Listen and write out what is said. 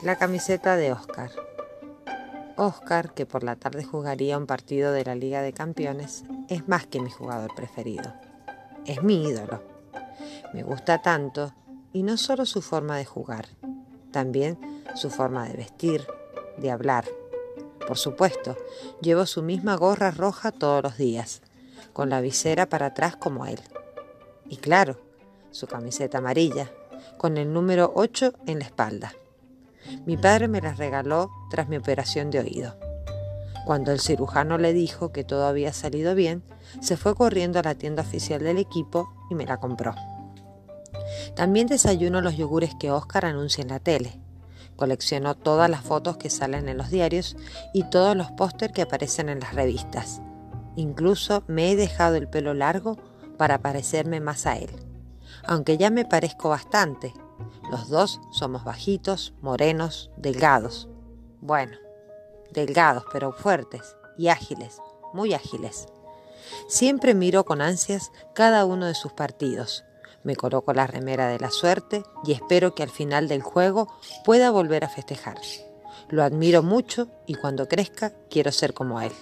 La camiseta de Oscar. Oscar, que por la tarde jugaría un partido de la Liga de Campeones, es más que mi jugador preferido. Es mi ídolo. Me gusta tanto, y no solo su forma de jugar, también su forma de vestir, de hablar. Por supuesto, llevo su misma gorra roja todos los días, con la visera para atrás como él. Y claro, su camiseta amarilla, con el número 8 en la espalda. Mi padre me las regaló tras mi operación de oído. Cuando el cirujano le dijo que todo había salido bien, se fue corriendo a la tienda oficial del equipo y me la compró. También desayuno los yogures que Oscar anuncia en la tele. Coleccionó todas las fotos que salen en los diarios y todos los póster que aparecen en las revistas. Incluso me he dejado el pelo largo para parecerme más a él. Aunque ya me parezco bastante, los dos somos bajitos, morenos, delgados. Bueno, delgados pero fuertes y ágiles, muy ágiles. Siempre miro con ansias cada uno de sus partidos. Me coloco la remera de la suerte y espero que al final del juego pueda volver a festejar. Lo admiro mucho y cuando crezca quiero ser como él.